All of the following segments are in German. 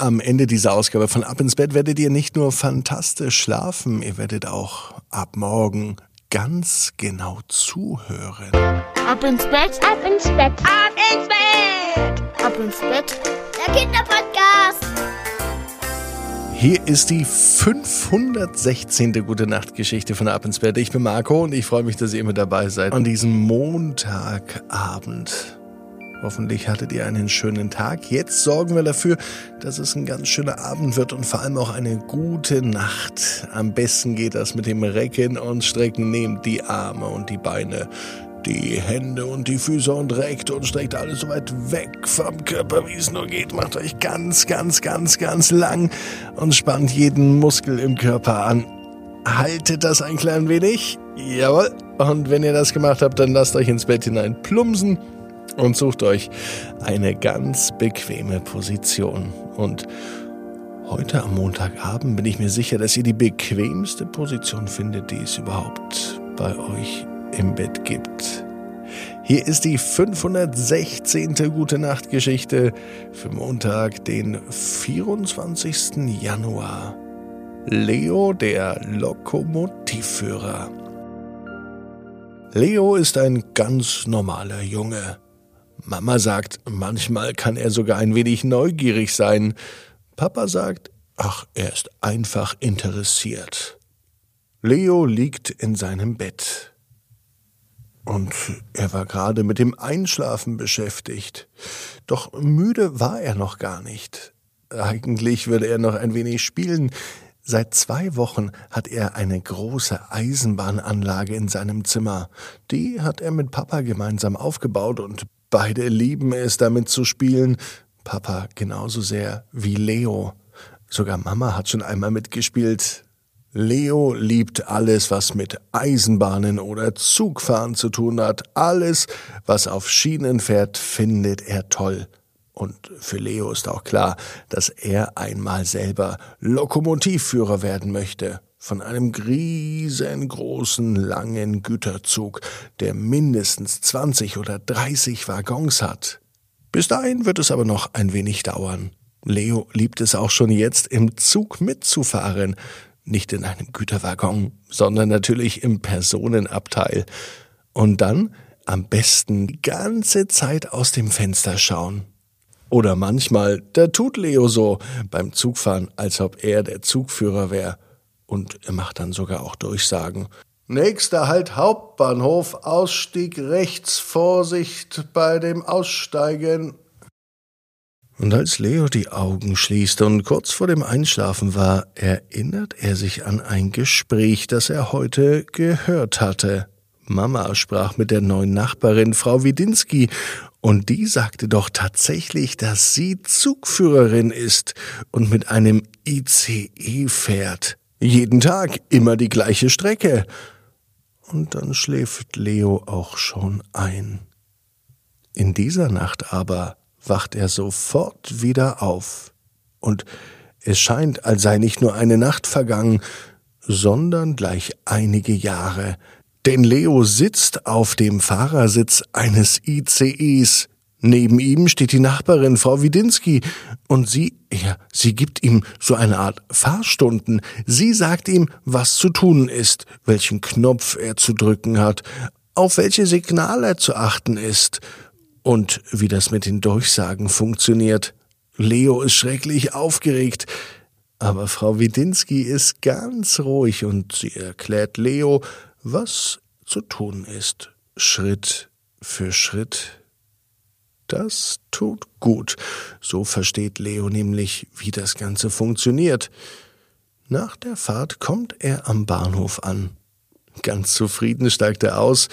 Am Ende dieser Ausgabe von Ab ins Bett werdet ihr nicht nur fantastisch schlafen, ihr werdet auch ab morgen ganz genau zuhören. Ab ins Bett, ab ins Bett, ab ins Bett, ab ins Bett. Der Kinderpodcast. Hier ist die 516. Gute Nacht Geschichte von Ab ins Bett. Ich bin Marco und ich freue mich, dass ihr immer dabei seid an diesem Montagabend. Hoffentlich hattet ihr einen schönen Tag. Jetzt sorgen wir dafür, dass es ein ganz schöner Abend wird und vor allem auch eine gute Nacht. Am besten geht das mit dem Recken und Strecken. Nehmt die Arme und die Beine, die Hände und die Füße und reckt und streckt alles so weit weg vom Körper, wie es nur geht. Macht euch ganz, ganz, ganz, ganz lang und spannt jeden Muskel im Körper an. Haltet das ein klein wenig. Jawohl. Und wenn ihr das gemacht habt, dann lasst euch ins Bett hinein plumpsen und sucht euch eine ganz bequeme Position. Und heute am Montagabend bin ich mir sicher, dass ihr die bequemste Position findet, die es überhaupt bei euch im Bett gibt. Hier ist die 516. Gute Nacht Geschichte für Montag, den 24. Januar. Leo, der Lokomotivführer. Leo ist ein ganz normaler Junge. Mama sagt, manchmal kann er sogar ein wenig neugierig sein. Papa sagt, ach, er ist einfach interessiert. Leo liegt in seinem Bett. Und er war gerade mit dem Einschlafen beschäftigt. Doch müde war er noch gar nicht. Eigentlich würde er noch ein wenig spielen. Seit zwei Wochen hat er eine große Eisenbahnanlage in seinem Zimmer. Die hat er mit Papa gemeinsam aufgebaut und Beide lieben es, damit zu spielen. Papa genauso sehr wie Leo. Sogar Mama hat schon einmal mitgespielt. Leo liebt alles, was mit Eisenbahnen oder Zugfahren zu tun hat. Alles, was auf Schienen fährt, findet er toll. Und für Leo ist auch klar, dass er einmal selber Lokomotivführer werden möchte von einem riesengroßen, langen Güterzug, der mindestens 20 oder 30 Waggons hat. Bis dahin wird es aber noch ein wenig dauern. Leo liebt es auch schon jetzt, im Zug mitzufahren. Nicht in einem Güterwaggon, sondern natürlich im Personenabteil. Und dann am besten die ganze Zeit aus dem Fenster schauen. Oder manchmal, da tut Leo so beim Zugfahren, als ob er der Zugführer wäre und er macht dann sogar auch Durchsagen. Nächster Halt Hauptbahnhof, Ausstieg rechts, Vorsicht bei dem Aussteigen. Und als Leo die Augen schließt und kurz vor dem Einschlafen war, erinnert er sich an ein Gespräch, das er heute gehört hatte. Mama sprach mit der neuen Nachbarin Frau Widinski, und die sagte doch tatsächlich, dass sie Zugführerin ist und mit einem ICE fährt. Jeden Tag immer die gleiche Strecke. Und dann schläft Leo auch schon ein. In dieser Nacht aber wacht er sofort wieder auf. Und es scheint, als sei nicht nur eine Nacht vergangen, sondern gleich einige Jahre. Denn Leo sitzt auf dem Fahrersitz eines ICEs Neben ihm steht die Nachbarin, Frau Widinski, und sie, ja, sie gibt ihm so eine Art Fahrstunden. Sie sagt ihm, was zu tun ist, welchen Knopf er zu drücken hat, auf welche Signale zu achten ist und wie das mit den Durchsagen funktioniert. Leo ist schrecklich aufgeregt, aber Frau Widinski ist ganz ruhig und sie erklärt Leo, was zu tun ist, Schritt für Schritt. Das tut gut. So versteht Leo nämlich, wie das Ganze funktioniert. Nach der Fahrt kommt er am Bahnhof an. Ganz zufrieden steigt er aus.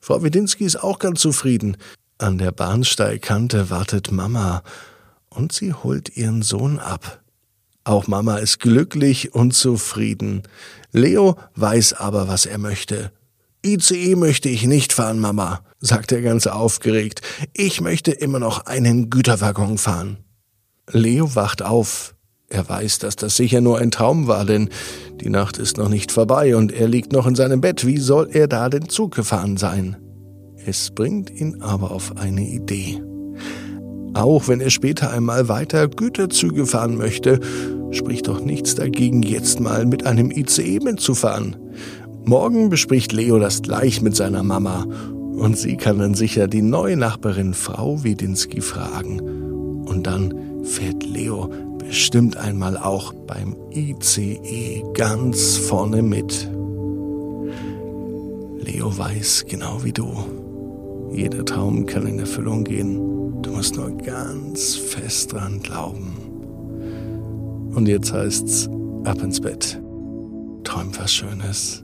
Frau Widinski ist auch ganz zufrieden. An der Bahnsteigkante wartet Mama und sie holt ihren Sohn ab. Auch Mama ist glücklich und zufrieden. Leo weiß aber, was er möchte. ICE möchte ich nicht fahren, Mama, sagt er ganz aufgeregt. Ich möchte immer noch einen Güterwaggon fahren. Leo wacht auf. Er weiß, dass das sicher nur ein Traum war, denn die Nacht ist noch nicht vorbei und er liegt noch in seinem Bett. Wie soll er da den Zug gefahren sein? Es bringt ihn aber auf eine Idee. Auch wenn er später einmal weiter Güterzüge fahren möchte, spricht doch nichts dagegen, jetzt mal mit einem ICE mitzufahren. Morgen bespricht Leo das gleich mit seiner Mama und sie kann dann sicher die neue Nachbarin Frau Wedinski fragen. Und dann fährt Leo bestimmt einmal auch beim ICE ganz vorne mit. Leo weiß genau wie du. Jeder Traum kann in Erfüllung gehen. Du musst nur ganz fest dran glauben. Und jetzt heißt's ab ins Bett. Träum was Schönes.